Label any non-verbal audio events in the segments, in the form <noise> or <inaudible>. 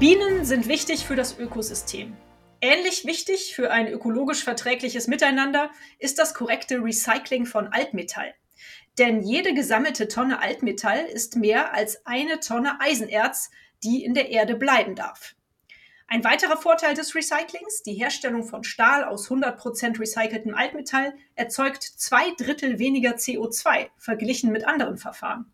Bienen sind wichtig für das Ökosystem. Ähnlich wichtig für ein ökologisch verträgliches Miteinander ist das korrekte Recycling von Altmetall. Denn jede gesammelte Tonne Altmetall ist mehr als eine Tonne Eisenerz, die in der Erde bleiben darf. Ein weiterer Vorteil des Recyclings, die Herstellung von Stahl aus 100% recyceltem Altmetall, erzeugt zwei Drittel weniger CO2 verglichen mit anderen Verfahren.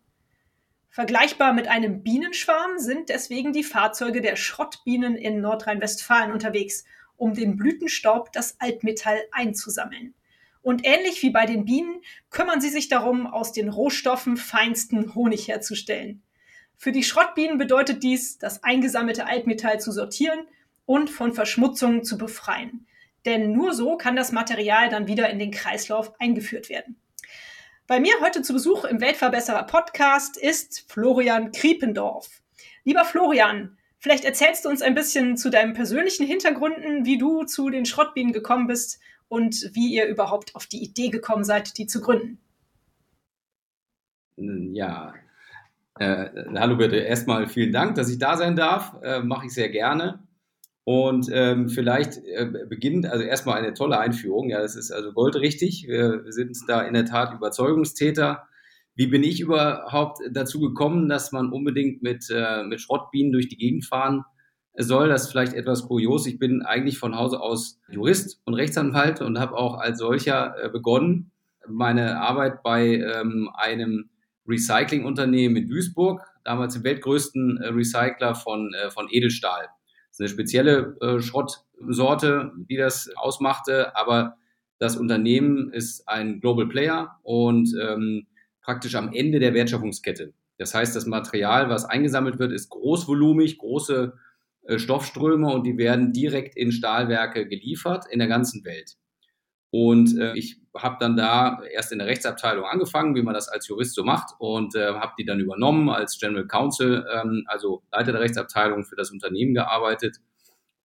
Vergleichbar mit einem Bienenschwarm sind deswegen die Fahrzeuge der Schrottbienen in Nordrhein-Westfalen unterwegs, um den Blütenstaub, das Altmetall einzusammeln. Und ähnlich wie bei den Bienen kümmern sie sich darum, aus den Rohstoffen feinsten Honig herzustellen. Für die Schrottbienen bedeutet dies, das eingesammelte Altmetall zu sortieren und von Verschmutzungen zu befreien. Denn nur so kann das Material dann wieder in den Kreislauf eingeführt werden. Bei mir heute zu Besuch im Weltverbesserer Podcast ist Florian Kriependorf. Lieber Florian, vielleicht erzählst du uns ein bisschen zu deinen persönlichen Hintergründen, wie du zu den Schrottbienen gekommen bist und wie ihr überhaupt auf die Idee gekommen seid, die zu gründen. Ja, äh, hallo bitte. Erstmal vielen Dank, dass ich da sein darf. Äh, Mache ich sehr gerne. Und ähm, vielleicht äh, beginnt also erstmal eine tolle Einführung. Ja, das ist also goldrichtig. Wir, sind da in der Tat Überzeugungstäter. Wie bin ich überhaupt dazu gekommen, dass man unbedingt mit, äh, mit Schrottbienen durch die Gegend fahren soll? Das ist vielleicht etwas kurios. Ich bin eigentlich von Hause aus Jurist und Rechtsanwalt und habe auch als solcher äh, begonnen, meine Arbeit bei ähm, einem Recyclingunternehmen in Duisburg, damals dem weltgrößten äh, Recycler von, äh, von Edelstahl. Das ist eine spezielle äh, Schrottsorte, die das ausmachte, aber das Unternehmen ist ein Global Player und ähm, praktisch am Ende der Wertschöpfungskette. Das heißt, das Material, was eingesammelt wird, ist großvolumig, große äh, Stoffströme und die werden direkt in Stahlwerke geliefert in der ganzen Welt. Und äh, ich habe dann da erst in der Rechtsabteilung angefangen, wie man das als Jurist so macht, und äh, habe die dann übernommen als General Counsel, ähm, also Leiter der Rechtsabteilung für das Unternehmen gearbeitet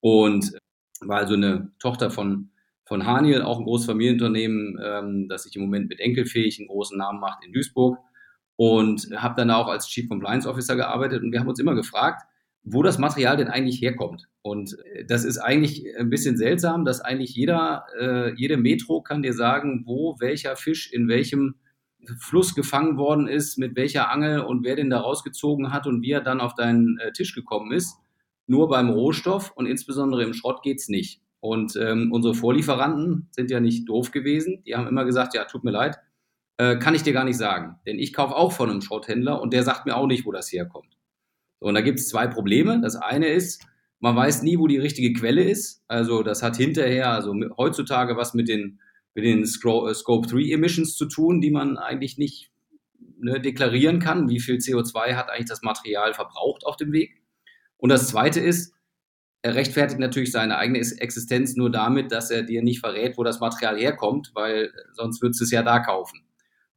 und war also eine Tochter von von Haniel, auch ein großes Familienunternehmen, ähm, das sich im Moment mit Enkelfähig einen großen Namen macht in Duisburg. Und habe dann auch als Chief Compliance Officer gearbeitet und wir haben uns immer gefragt, wo das Material denn eigentlich herkommt. Und äh, das ist eigentlich ein bisschen seltsam, dass eigentlich jeder, äh, jede Metro kann dir sagen, wo welcher Fisch in welchem Fluss gefangen worden ist, mit welcher Angel und wer den da rausgezogen hat und wie er dann auf deinen äh, Tisch gekommen ist. Nur beim Rohstoff und insbesondere im Schrott geht's nicht. Und ähm, unsere Vorlieferanten sind ja nicht doof gewesen. Die haben immer gesagt, ja, tut mir leid, äh, kann ich dir gar nicht sagen. Denn ich kaufe auch von einem Schrotthändler und der sagt mir auch nicht, wo das herkommt. Und da gibt es zwei Probleme. Das eine ist, man weiß nie, wo die richtige Quelle ist. Also das hat hinterher, also heutzutage was mit den, mit den äh, Scope 3 Emissions zu tun, die man eigentlich nicht ne, deklarieren kann. Wie viel CO2 hat eigentlich das Material verbraucht auf dem Weg? Und das zweite ist, er rechtfertigt natürlich seine eigene Existenz nur damit, dass er dir nicht verrät, wo das Material herkommt, weil sonst würdest du es ja da kaufen.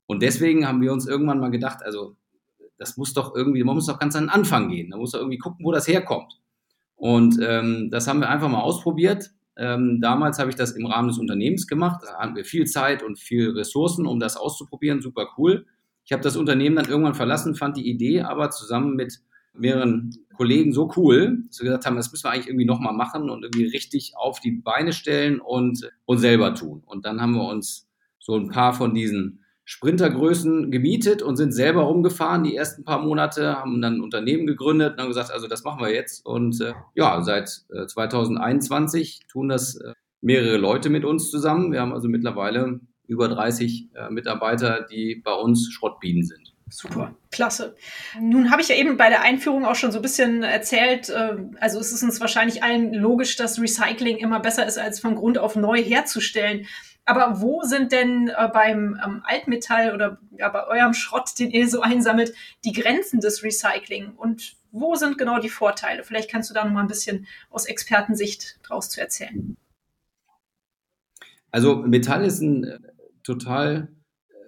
Und deswegen haben wir uns irgendwann mal gedacht, also das muss doch irgendwie, man muss doch ganz an den Anfang gehen. Da muss doch irgendwie gucken, wo das herkommt. Und ähm, das haben wir einfach mal ausprobiert. Ähm, damals habe ich das im Rahmen des Unternehmens gemacht. Da hatten wir viel Zeit und viel Ressourcen, um das auszuprobieren. Super cool. Ich habe das Unternehmen dann irgendwann verlassen, fand die Idee aber zusammen mit mehreren Kollegen so cool, dass wir gesagt haben, das müssen wir eigentlich irgendwie nochmal machen und irgendwie richtig auf die Beine stellen und, und selber tun. Und dann haben wir uns so ein paar von diesen Sprintergrößen gemietet und sind selber rumgefahren die ersten paar Monate, haben dann ein Unternehmen gegründet und haben gesagt, also das machen wir jetzt. Und äh, ja, seit äh, 2021 tun das äh, mehrere Leute mit uns zusammen. Wir haben also mittlerweile über 30 äh, Mitarbeiter, die bei uns Schrottbienen sind. Super, klasse. Nun habe ich ja eben bei der Einführung auch schon so ein bisschen erzählt, äh, also es ist uns wahrscheinlich allen logisch, dass Recycling immer besser ist, als von Grund auf neu herzustellen. Aber wo sind denn äh, beim ähm, Altmetall oder ja, bei eurem Schrott, den ihr so einsammelt, die Grenzen des Recycling? Und Wo sind genau die Vorteile? Vielleicht kannst du da noch mal ein bisschen aus Expertensicht draus zu erzählen. Also Metall ist ein äh, total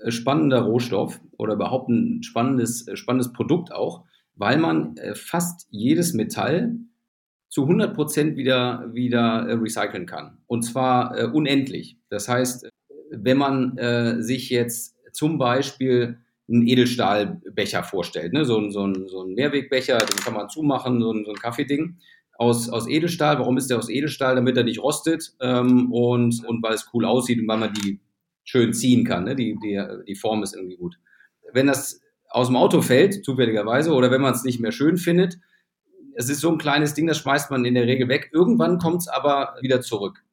äh, spannender Rohstoff oder überhaupt ein spannendes, äh, spannendes Produkt auch, weil man fast jedes Metall zu 100 Prozent wieder, wieder recyceln kann. Und zwar unendlich. Das heißt, wenn man sich jetzt zum Beispiel einen Edelstahlbecher vorstellt, ne? so, so, ein, so ein Mehrwegbecher, den kann man zumachen, so ein, so ein Kaffeeding aus, aus Edelstahl. Warum ist der aus Edelstahl? Damit er nicht rostet ähm, und, und weil es cool aussieht und weil man die schön ziehen kann. Ne? Die, die, die Form ist irgendwie gut. Wenn das aus dem Auto fällt, zufälligerweise, oder wenn man es nicht mehr schön findet, es ist so ein kleines Ding, das schmeißt man in der Regel weg. Irgendwann kommt es aber wieder zurück.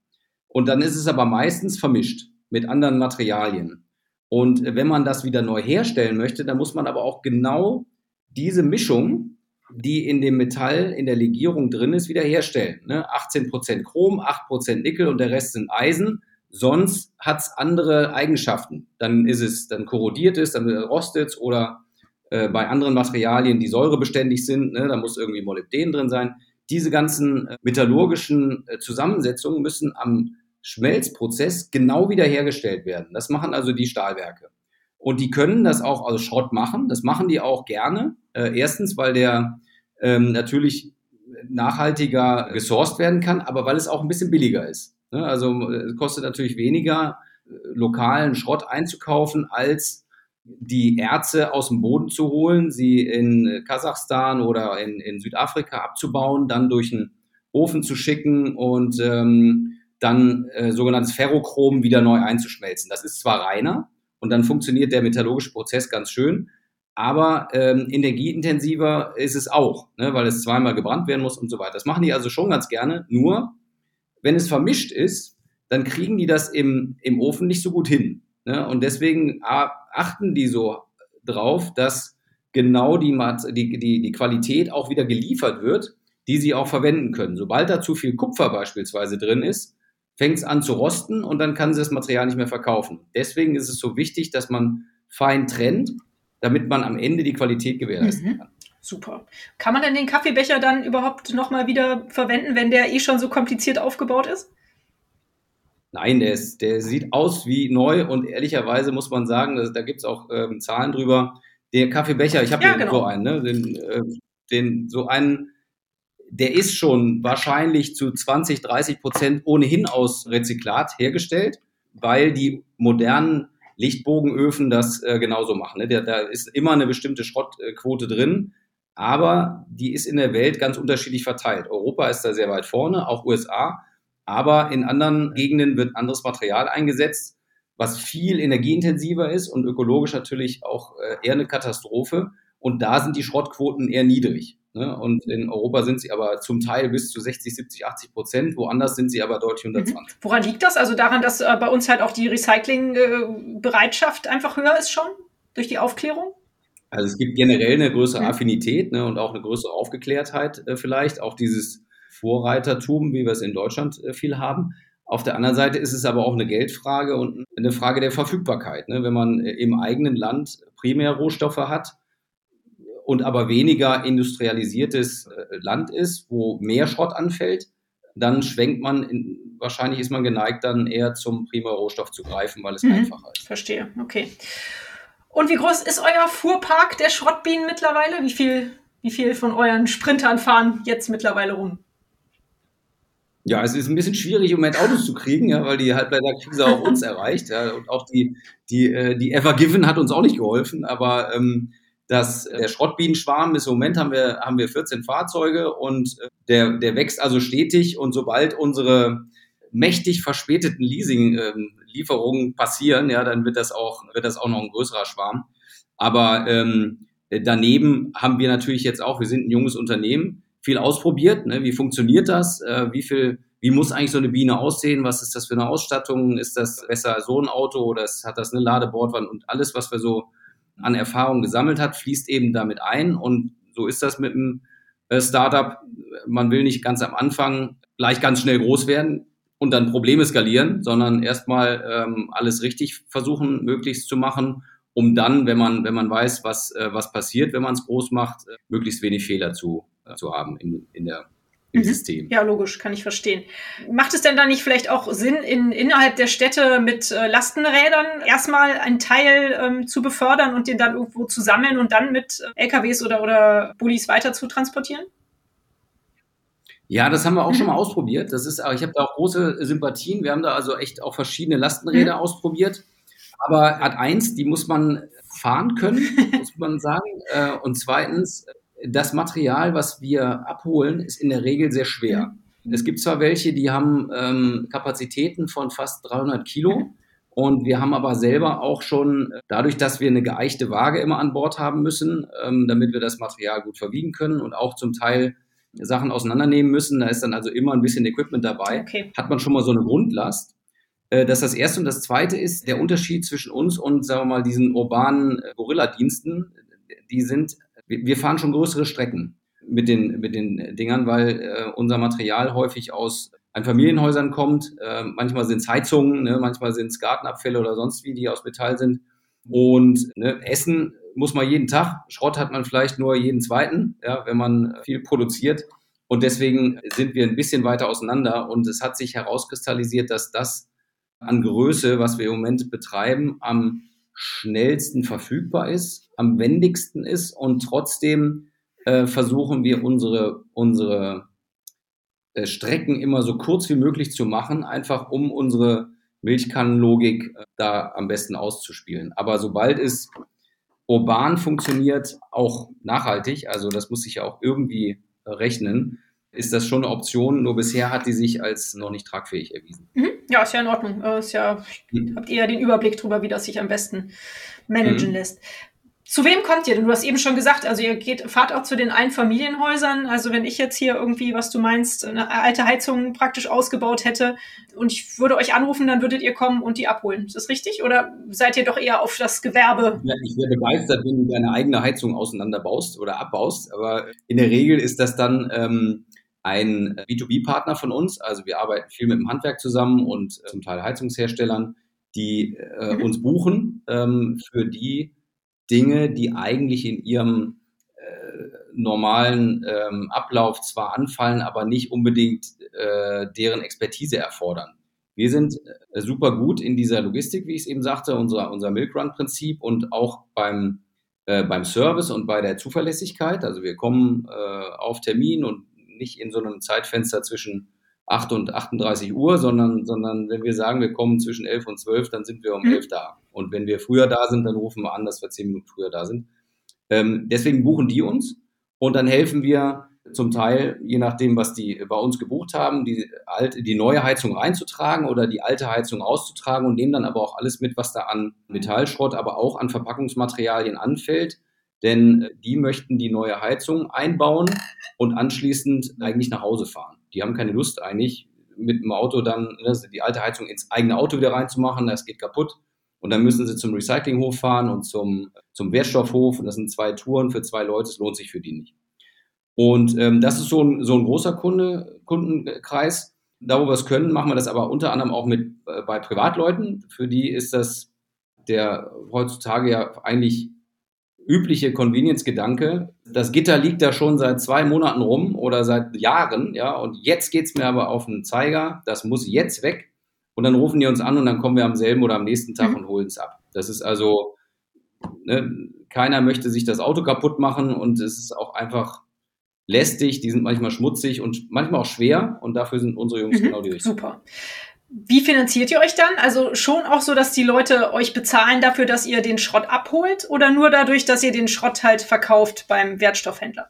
Und dann ist es aber meistens vermischt mit anderen Materialien. Und wenn man das wieder neu herstellen möchte, dann muss man aber auch genau diese Mischung die in dem Metall in der Legierung drin ist, wiederherstellen. Ne? 18% Chrom, 8% Nickel und der Rest sind Eisen. Sonst hat es andere Eigenschaften. Dann ist es, dann korrodiert es, dann rostet es oder äh, bei anderen Materialien, die säurebeständig sind, ne, da muss irgendwie Molybden drin sein. Diese ganzen äh, metallurgischen äh, Zusammensetzungen müssen am Schmelzprozess genau wiederhergestellt werden. Das machen also die Stahlwerke. Und die können das auch aus Schrott machen. Das machen die auch gerne. Äh, erstens, weil der ähm, natürlich nachhaltiger gesourced werden kann, aber weil es auch ein bisschen billiger ist. Ne? Also es kostet natürlich weniger, lokalen Schrott einzukaufen, als die Erze aus dem Boden zu holen, sie in Kasachstan oder in, in Südafrika abzubauen, dann durch einen Ofen zu schicken und ähm, dann äh, sogenanntes Ferrochrom wieder neu einzuschmelzen. Das ist zwar reiner, und dann funktioniert der metallurgische Prozess ganz schön. Aber ähm, energieintensiver ist es auch, ne, weil es zweimal gebrannt werden muss und so weiter. Das machen die also schon ganz gerne. Nur, wenn es vermischt ist, dann kriegen die das im, im Ofen nicht so gut hin. Ne? Und deswegen achten die so drauf, dass genau die, die, die, die Qualität auch wieder geliefert wird, die sie auch verwenden können. Sobald da zu viel Kupfer beispielsweise drin ist, fängt es an zu rosten und dann kann sie das Material nicht mehr verkaufen. Deswegen ist es so wichtig, dass man fein trennt, damit man am Ende die Qualität gewährleisten mhm. kann. Super. Kann man denn den Kaffeebecher dann überhaupt nochmal wieder verwenden, wenn der eh schon so kompliziert aufgebaut ist? Nein, der, ist, der sieht aus wie neu und ehrlicherweise muss man sagen, dass, da gibt es auch ähm, Zahlen drüber. Der Kaffeebecher, ich habe ja, hier genau. so einen, ne? den, äh, den, so einen der ist schon wahrscheinlich zu 20, 30 Prozent ohnehin aus Rezyklat hergestellt, weil die modernen Lichtbogenöfen das äh, genauso machen. Ne? Da, da ist immer eine bestimmte Schrottquote drin, aber die ist in der Welt ganz unterschiedlich verteilt. Europa ist da sehr weit vorne, auch USA, aber in anderen Gegenden wird anderes Material eingesetzt, was viel energieintensiver ist und ökologisch natürlich auch äh, eher eine Katastrophe. Und da sind die Schrottquoten eher niedrig. Ne? Und in Europa sind sie aber zum Teil bis zu 60, 70, 80 Prozent. Woanders sind sie aber deutlich unter 20. Mhm. Woran liegt das? Also daran, dass äh, bei uns halt auch die Recyclingbereitschaft einfach höher ist schon durch die Aufklärung? Also es gibt generell eine größere mhm. Affinität ne, und auch eine größere Aufgeklärtheit äh, vielleicht. Auch dieses Vorreitertum, wie wir es in Deutschland äh, viel haben. Auf der anderen Seite ist es aber auch eine Geldfrage und eine Frage der Verfügbarkeit. Ne? Wenn man äh, im eigenen Land Primärrohstoffe hat, und aber weniger industrialisiertes äh, Land ist, wo mehr Schrott anfällt, dann schwenkt man, in, wahrscheinlich ist man geneigt, dann eher zum Primärrohstoff zu greifen, weil es mhm. einfacher ist. Verstehe, okay. Und wie groß ist euer Fuhrpark der Schrottbienen mittlerweile? Wie viel, wie viel von euren Sprintern fahren jetzt mittlerweile rum? Ja, es ist ein bisschen schwierig, im Moment Autos zu kriegen, ja, weil die Halbleiterkrise auch uns <laughs> erreicht. Ja, und auch die, die, äh, die Ever Given hat uns auch nicht geholfen, aber ähm, dass äh, der Schrottbienenschwarm ist im Moment haben wir, haben wir 14 Fahrzeuge und äh, der, der wächst also stetig und sobald unsere mächtig verspäteten Leasing-Lieferungen ähm, passieren, ja, dann wird das auch, wird das auch noch ein größerer Schwarm. Aber ähm, daneben haben wir natürlich jetzt auch, wir sind ein junges Unternehmen, viel ausprobiert. Ne? Wie funktioniert das? Äh, wie viel, wie muss eigentlich so eine Biene aussehen? Was ist das für eine Ausstattung? Ist das besser so ein Auto oder hat das eine Ladebordwand und alles, was wir so an Erfahrung gesammelt hat, fließt eben damit ein. Und so ist das mit einem äh, Startup. Man will nicht ganz am Anfang gleich ganz schnell groß werden und dann Probleme skalieren, sondern erstmal ähm, alles richtig versuchen, möglichst zu machen um dann, wenn man, wenn man weiß, was, äh, was passiert, wenn man es groß macht, äh, möglichst wenig Fehler zu, zu haben in, in der im mhm. System. Ja, logisch, kann ich verstehen. Macht es denn da nicht vielleicht auch Sinn, in, innerhalb der Städte mit äh, Lastenrädern erstmal einen Teil ähm, zu befördern und den dann irgendwo zu sammeln und dann mit äh, LKWs oder, oder Bullis weiter zu transportieren? Ja, das haben wir auch mhm. schon mal ausprobiert. Das ist, ich habe da auch große Sympathien. Wir haben da also echt auch verschiedene Lastenräder mhm. ausprobiert. Aber Art 1, die muss man fahren können, <laughs> muss man sagen. Äh, und zweitens, das Material, was wir abholen, ist in der Regel sehr schwer. Mhm. Es gibt zwar welche, die haben ähm, Kapazitäten von fast 300 Kilo. Und wir haben aber selber auch schon, dadurch, dass wir eine geeichte Waage immer an Bord haben müssen, ähm, damit wir das Material gut verwiegen können und auch zum Teil Sachen auseinandernehmen müssen, da ist dann also immer ein bisschen Equipment dabei, okay. hat man schon mal so eine Grundlast. Äh, das ist das Erste. Und das Zweite ist der Unterschied zwischen uns und, sagen wir mal, diesen urbanen äh, Gorilla-Diensten. Die sind wir fahren schon größere Strecken mit den, mit den Dingern, weil äh, unser Material häufig aus Einfamilienhäusern kommt. Äh, manchmal sind es Heizungen, ne? manchmal sind es Gartenabfälle oder sonst wie, die aus Metall sind. Und ne, Essen muss man jeden Tag. Schrott hat man vielleicht nur jeden zweiten, ja, wenn man viel produziert. Und deswegen sind wir ein bisschen weiter auseinander. Und es hat sich herauskristallisiert, dass das an Größe, was wir im Moment betreiben, am schnellsten verfügbar ist, am wendigsten ist und trotzdem äh, versuchen wir unsere, unsere äh, Strecken immer so kurz wie möglich zu machen, einfach um unsere Milchkannenlogik äh, da am besten auszuspielen. Aber sobald es urban funktioniert, auch nachhaltig, also das muss sich ja auch irgendwie rechnen, ist das schon eine Option, nur bisher hat die sich als noch nicht tragfähig erwiesen. Mhm. Ja, ist ja in Ordnung. Äh, ist ja, mhm. habt ihr ja den Überblick darüber, wie das sich am besten managen mhm. lässt. Zu wem kommt ihr denn? Du hast eben schon gesagt, also ihr geht, fahrt auch zu den Einfamilienhäusern. Also wenn ich jetzt hier irgendwie, was du meinst, eine alte Heizung praktisch ausgebaut hätte und ich würde euch anrufen, dann würdet ihr kommen und die abholen. Ist das richtig? Oder seid ihr doch eher auf das Gewerbe? Ja, ich wäre begeistert, wenn du deine eigene Heizung auseinanderbaust oder abbaust. Aber in der Regel ist das dann ähm, ein B2B-Partner von uns. Also wir arbeiten viel mit dem Handwerk zusammen und zum Teil Heizungsherstellern, die äh, mhm. uns buchen ähm, für die Dinge, die eigentlich in ihrem äh, normalen ähm, Ablauf zwar anfallen, aber nicht unbedingt äh, deren Expertise erfordern. Wir sind äh, super gut in dieser Logistik, wie ich es eben sagte, unser, unser Milk Run-Prinzip und auch beim, äh, beim Service und bei der Zuverlässigkeit. Also wir kommen äh, auf Termin und nicht in so einem Zeitfenster zwischen 8 und 38 Uhr, sondern, sondern wenn wir sagen, wir kommen zwischen 11 und 12, dann sind wir um 11 mhm. da. Und wenn wir früher da sind, dann rufen wir an, dass wir 10 Minuten früher da sind. Ähm, deswegen buchen die uns und dann helfen wir zum Teil, je nachdem, was die bei uns gebucht haben, die, alte, die neue Heizung reinzutragen oder die alte Heizung auszutragen und nehmen dann aber auch alles mit, was da an Metallschrott, aber auch an Verpackungsmaterialien anfällt denn die möchten die neue Heizung einbauen und anschließend eigentlich nach Hause fahren. Die haben keine Lust eigentlich mit dem Auto dann ne, die alte Heizung ins eigene Auto wieder reinzumachen, das geht kaputt. Und dann müssen sie zum Recyclinghof fahren und zum, zum Wertstoffhof. Und das sind zwei Touren für zwei Leute, es lohnt sich für die nicht. Und ähm, das ist so ein, so ein großer Kunde, Kundenkreis. Da, wo wir es können, machen wir das aber unter anderem auch mit äh, bei Privatleuten. Für die ist das der heutzutage ja eigentlich übliche Convenience-Gedanke. Das Gitter liegt da schon seit zwei Monaten rum oder seit Jahren, ja, und jetzt geht es mir aber auf den Zeiger, das muss jetzt weg. Und dann rufen die uns an und dann kommen wir am selben oder am nächsten Tag mhm. und holen es ab. Das ist also, ne, keiner möchte sich das Auto kaputt machen und es ist auch einfach lästig, die sind manchmal schmutzig und manchmal auch schwer und dafür sind unsere Jungs mhm, genau die richtigen. Super. Wie finanziert ihr euch dann? Also schon auch so, dass die Leute euch bezahlen dafür, dass ihr den Schrott abholt oder nur dadurch, dass ihr den Schrott halt verkauft beim Wertstoffhändler?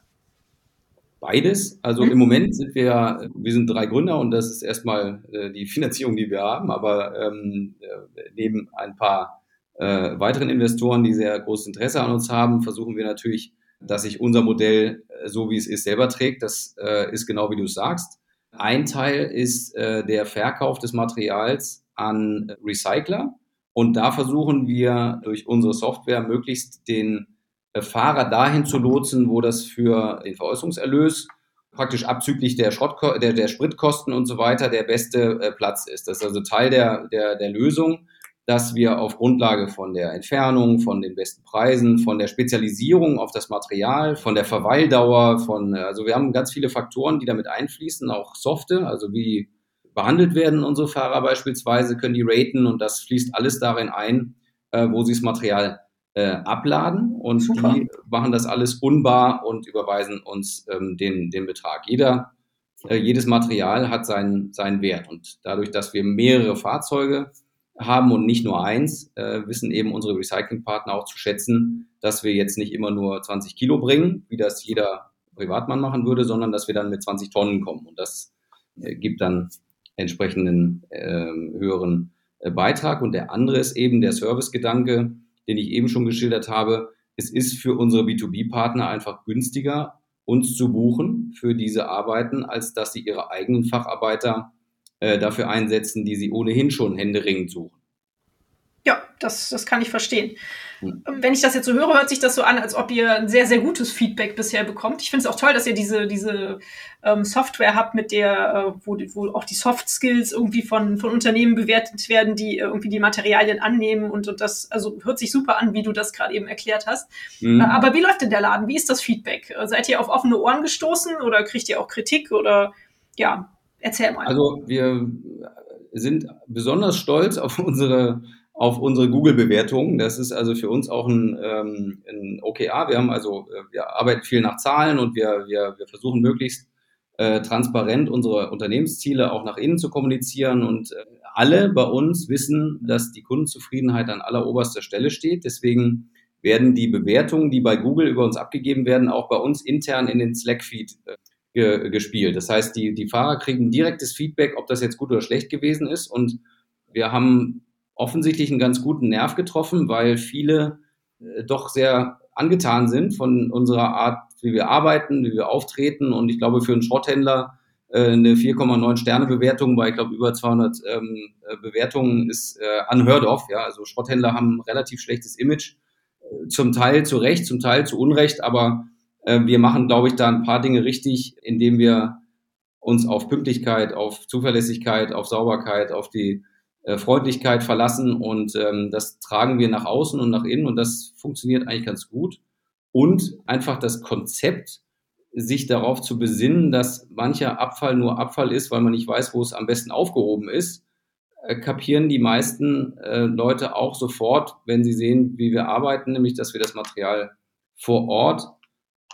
Beides. Also mhm. im Moment sind wir, wir sind drei Gründer und das ist erstmal äh, die Finanzierung, die wir haben, aber ähm, äh, neben ein paar äh, weiteren Investoren, die sehr großes Interesse an uns haben, versuchen wir natürlich, dass sich unser Modell, äh, so wie es ist, selber trägt. Das äh, ist genau wie du es sagst. Ein Teil ist äh, der Verkauf des Materials an Recycler. Und da versuchen wir durch unsere Software möglichst den äh, Fahrer dahin zu lotsen, wo das für den Veräußerungserlös praktisch abzüglich der, Schrott, der, der Spritkosten und so weiter der beste äh, Platz ist. Das ist also Teil der, der, der Lösung, dass wir auf Grundlage von der Entfernung, von den besten Preisen, von der Spezialisierung auf das Material, von der Verweildauer, von, also wir haben ganz viele Faktoren, die damit einfließen, auch Softe, also wie behandelt werden unsere Fahrer beispielsweise, können die raten und das fließt alles darin ein, äh, wo sie das Material äh, abladen und Super. die machen das alles unbar und überweisen uns ähm, den, den Betrag. Jeder, äh, jedes Material hat seinen, seinen Wert und dadurch, dass wir mehrere Fahrzeuge haben und nicht nur eins, äh, wissen eben unsere Recyclingpartner auch zu schätzen, dass wir jetzt nicht immer nur 20 Kilo bringen, wie das jeder Privatmann machen würde, sondern dass wir dann mit 20 Tonnen kommen. Und das äh, gibt dann entsprechenden äh, höheren Beitrag. Und der andere ist eben der Servicegedanke, den ich eben schon geschildert habe. Es ist für unsere B2B-Partner einfach günstiger, uns zu buchen für diese Arbeiten, als dass sie ihre eigenen Facharbeiter äh, dafür einsetzen, die sie ohnehin schon händeringend suchen. Ja, das, das kann ich verstehen. Hm. Wenn ich das jetzt so höre, hört sich das so an, als ob ihr ein sehr, sehr gutes Feedback bisher bekommt. Ich finde es auch toll, dass ihr diese, diese ähm, Software habt, mit der, äh, wo, wo auch die Soft Skills irgendwie von, von Unternehmen bewertet werden, die irgendwie die Materialien annehmen und, und das, also hört sich super an, wie du das gerade eben erklärt hast. Mhm. Äh, aber wie läuft denn der Laden? Wie ist das Feedback? Seid ihr auf offene Ohren gestoßen oder kriegt ihr auch Kritik oder ja, Erzähl mal. Also wir sind besonders stolz auf unsere auf unsere Google-Bewertungen. Das ist also für uns auch ein, ähm, ein OKR. Wir haben also, äh, wir arbeiten viel nach Zahlen und wir, wir, wir versuchen möglichst äh, transparent unsere Unternehmensziele auch nach innen zu kommunizieren. Und äh, alle bei uns wissen, dass die Kundenzufriedenheit an alleroberster Stelle steht. Deswegen werden die Bewertungen, die bei Google über uns abgegeben werden, auch bei uns intern in den Slack-Feed äh, ge gespielt. Das heißt, die, die Fahrer kriegen direktes Feedback, ob das jetzt gut oder schlecht gewesen ist. Und wir haben offensichtlich einen ganz guten Nerv getroffen, weil viele äh, doch sehr angetan sind von unserer Art, wie wir arbeiten, wie wir auftreten. Und ich glaube, für einen Schrotthändler äh, eine 4,9 Sterne Bewertung bei, ich glaube, über 200 ähm, äh, Bewertungen ist äh, unheard of. Ja, also Schrotthändler haben ein relativ schlechtes Image. Äh, zum Teil zu Recht, zum Teil zu Unrecht, aber wir machen, glaube ich, da ein paar Dinge richtig, indem wir uns auf Pünktlichkeit, auf Zuverlässigkeit, auf Sauberkeit, auf die äh, Freundlichkeit verlassen und ähm, das tragen wir nach außen und nach innen und das funktioniert eigentlich ganz gut. Und einfach das Konzept, sich darauf zu besinnen, dass mancher Abfall nur Abfall ist, weil man nicht weiß, wo es am besten aufgehoben ist, äh, kapieren die meisten äh, Leute auch sofort, wenn sie sehen, wie wir arbeiten, nämlich dass wir das Material vor Ort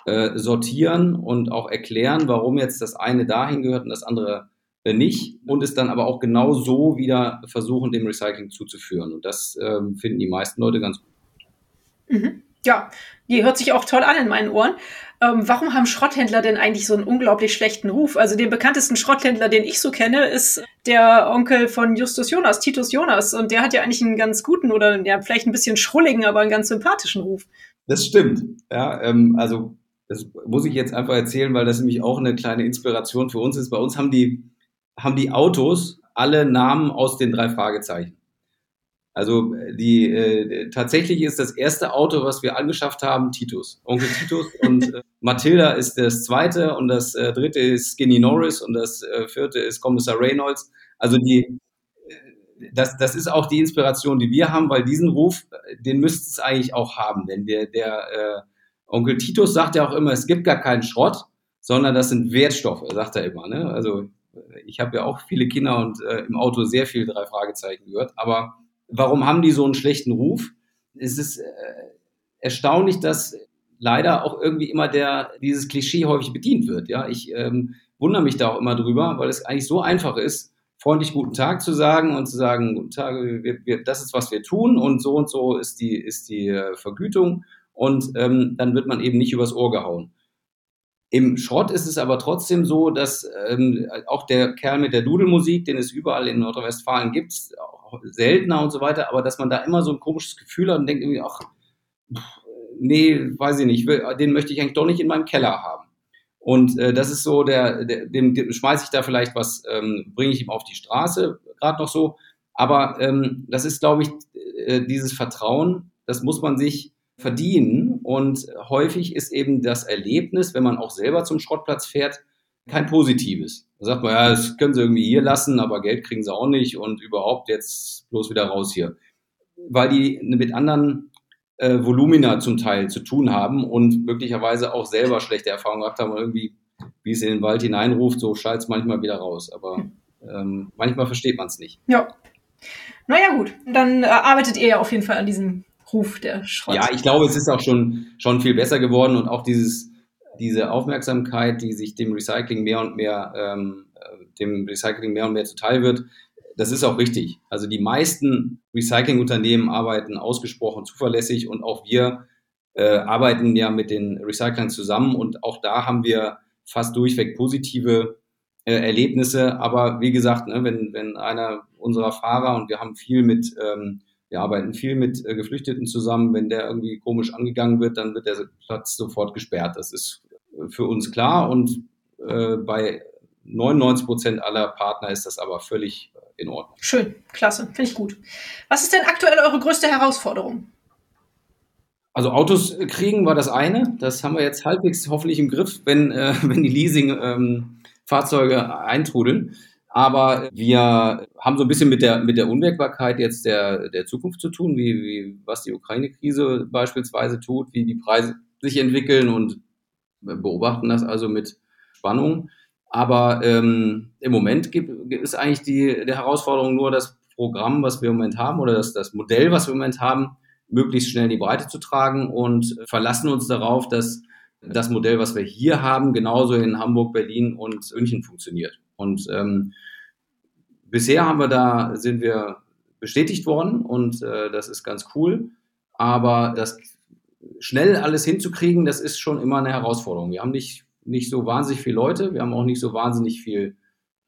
äh, sortieren und auch erklären, warum jetzt das eine dahin gehört und das andere äh, nicht und es dann aber auch genau so wieder versuchen, dem Recycling zuzuführen. Und das ähm, finden die meisten Leute ganz gut. Mhm. Ja, die hört sich auch toll an in meinen Ohren. Ähm, warum haben Schrotthändler denn eigentlich so einen unglaublich schlechten Ruf? Also den bekanntesten Schrotthändler, den ich so kenne, ist der Onkel von Justus Jonas, Titus Jonas. Und der hat ja eigentlich einen ganz guten oder ja, vielleicht ein bisschen schrulligen, aber einen ganz sympathischen Ruf. Das stimmt. Ja, ähm, also das muss ich jetzt einfach erzählen, weil das nämlich auch eine kleine Inspiration für uns ist. Bei uns haben die, haben die Autos alle Namen aus den drei Fragezeichen. Also die äh, tatsächlich ist das erste Auto, was wir angeschafft haben, Titus, Onkel Titus <laughs> und äh, Matilda ist das zweite und das äh, dritte ist Skinny Norris und das äh, vierte ist Kommissar Reynolds. Also die äh, das, das ist auch die Inspiration, die wir haben, weil diesen Ruf, äh, den müsste es eigentlich auch haben, denn der der äh, Onkel Titus sagt ja auch immer, es gibt gar keinen Schrott, sondern das sind Wertstoffe, sagt er immer. Ne? Also ich habe ja auch viele Kinder und äh, im Auto sehr viel drei Fragezeichen gehört. Aber warum haben die so einen schlechten Ruf? Es ist äh, erstaunlich, dass leider auch irgendwie immer der dieses Klischee häufig bedient wird. Ja, ich ähm, wundere mich da auch immer drüber, weil es eigentlich so einfach ist, freundlich guten Tag zu sagen und zu sagen, guten Tag, wir, wir, das ist was wir tun und so und so ist die ist die äh, Vergütung und ähm, dann wird man eben nicht übers Ohr gehauen. Im Schrott ist es aber trotzdem so, dass ähm, auch der Kerl mit der Dudelmusik, den es überall in Nordrhein-Westfalen gibt, auch seltener und so weiter, aber dass man da immer so ein komisches Gefühl hat und denkt irgendwie, ach, nee, weiß ich nicht, den möchte ich eigentlich doch nicht in meinem Keller haben. Und äh, das ist so, der, der dem, dem schmeiße ich da vielleicht was, ähm, bringe ich ihm auf die Straße, gerade noch so. Aber ähm, das ist, glaube ich, äh, dieses Vertrauen, das muss man sich verdienen. Und häufig ist eben das Erlebnis, wenn man auch selber zum Schrottplatz fährt, kein positives. Da sagt man, ja, das können sie irgendwie hier lassen, aber Geld kriegen sie auch nicht und überhaupt jetzt bloß wieder raus hier. weil die mit anderen äh, Volumina zum Teil zu tun haben und möglicherweise auch selber schlechte Erfahrungen gemacht haben und irgendwie, wie es in den Wald hineinruft, so schallt es manchmal wieder raus. Aber ähm, manchmal versteht man es nicht. Ja. Naja, gut. Dann äh, arbeitet ihr ja auf jeden Fall an diesem Ruf der Schrott. Ja, ich glaube, es ist auch schon, schon viel besser geworden und auch dieses, diese Aufmerksamkeit, die sich dem Recycling mehr und mehr, ähm, äh, dem Recycling mehr und mehr zuteil wird, das ist auch richtig. Also die meisten Recyclingunternehmen arbeiten ausgesprochen zuverlässig und auch wir äh, arbeiten ja mit den Recyclern zusammen und auch da haben wir fast durchweg positive äh, Erlebnisse. Aber wie gesagt, ne, wenn, wenn einer unserer Fahrer und wir haben viel mit, ähm, wir arbeiten viel mit äh, Geflüchteten zusammen, wenn der irgendwie komisch angegangen wird, dann wird der Platz sofort gesperrt. Das ist für uns klar und äh, bei 99 Prozent aller Partner ist das aber völlig in Ordnung. Schön, klasse, finde ich gut. Was ist denn aktuell eure größte Herausforderung? Also Autos kriegen war das eine. Das haben wir jetzt halbwegs hoffentlich im Griff, wenn, äh, <laughs> wenn die Leasing-Fahrzeuge ähm, eintrudeln. Aber wir haben so ein bisschen mit der, mit der Unwägbarkeit jetzt der, der Zukunft zu tun, wie, wie was die Ukraine-Krise beispielsweise tut, wie die Preise sich entwickeln und beobachten das also mit Spannung. Aber ähm, im Moment gibt, ist eigentlich die, die Herausforderung nur, das Programm, was wir im Moment haben, oder das, das Modell, was wir im Moment haben, möglichst schnell in die Breite zu tragen und verlassen uns darauf, dass das Modell, was wir hier haben, genauso in Hamburg, Berlin und München funktioniert. Und ähm, bisher haben wir da, sind wir bestätigt worden und äh, das ist ganz cool. Aber das schnell alles hinzukriegen, das ist schon immer eine Herausforderung. Wir haben nicht nicht so wahnsinnig viele Leute, wir haben auch nicht so wahnsinnig viel